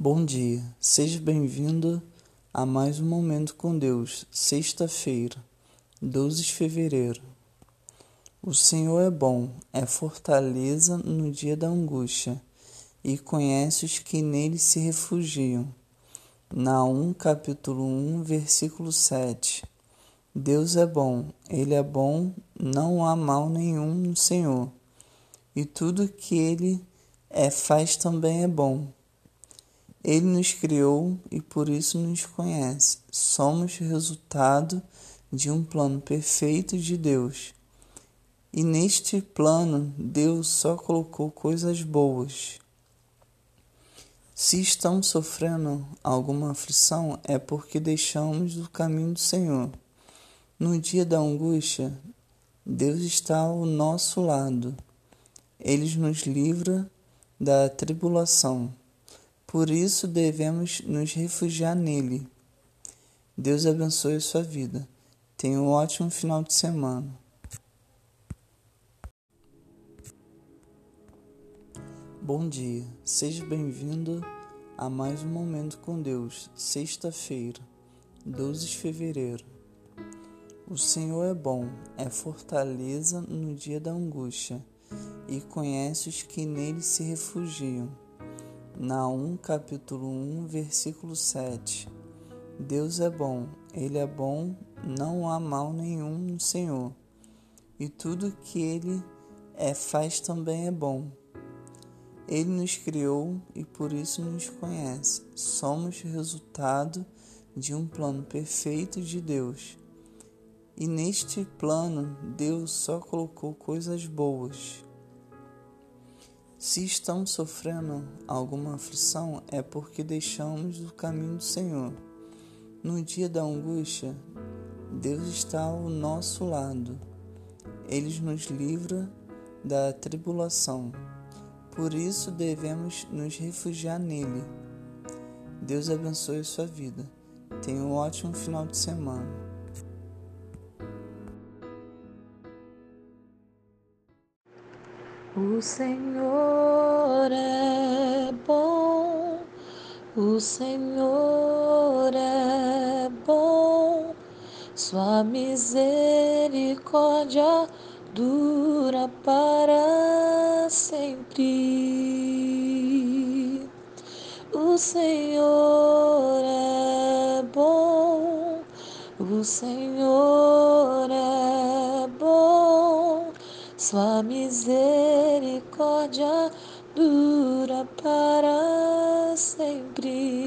Bom dia, seja bem-vindo a mais um Momento com Deus, sexta-feira, 12 de fevereiro. O Senhor é bom, é fortaleza no dia da angústia, e conhece os que nele se refugiam. Naum capítulo 1, versículo 7. Deus é bom, Ele é bom, não há mal nenhum no Senhor, e tudo que Ele é faz também é bom. Ele nos criou e por isso nos conhece. Somos resultado de um plano perfeito de Deus. E neste plano, Deus só colocou coisas boas. Se estamos sofrendo alguma aflição, é porque deixamos o caminho do Senhor. No dia da angústia, Deus está ao nosso lado. Ele nos livra da tribulação. Por isso devemos nos refugiar nele. Deus abençoe a sua vida. Tenha um ótimo final de semana. Bom dia, seja bem-vindo a mais um Momento com Deus, sexta-feira, 12 de fevereiro. O Senhor é bom, é fortaleza no dia da angústia, e conhece os que nele se refugiam. Naum capítulo 1, versículo 7. Deus é bom, Ele é bom, não há mal nenhum no Senhor, e tudo que Ele é faz também é bom. Ele nos criou e por isso nos conhece. Somos resultado de um plano perfeito de Deus. E neste plano, Deus só colocou coisas boas. Se estamos sofrendo alguma aflição, é porque deixamos o caminho do Senhor. No dia da angústia, Deus está ao nosso lado. Ele nos livra da tribulação. Por isso devemos nos refugiar nele. Deus abençoe a sua vida. Tenha um ótimo final de semana. O Senhor é bom, o Senhor é bom, Sua misericórdia dura para sempre. O Senhor é bom, o Senhor Sua misericórdia dura para sempre.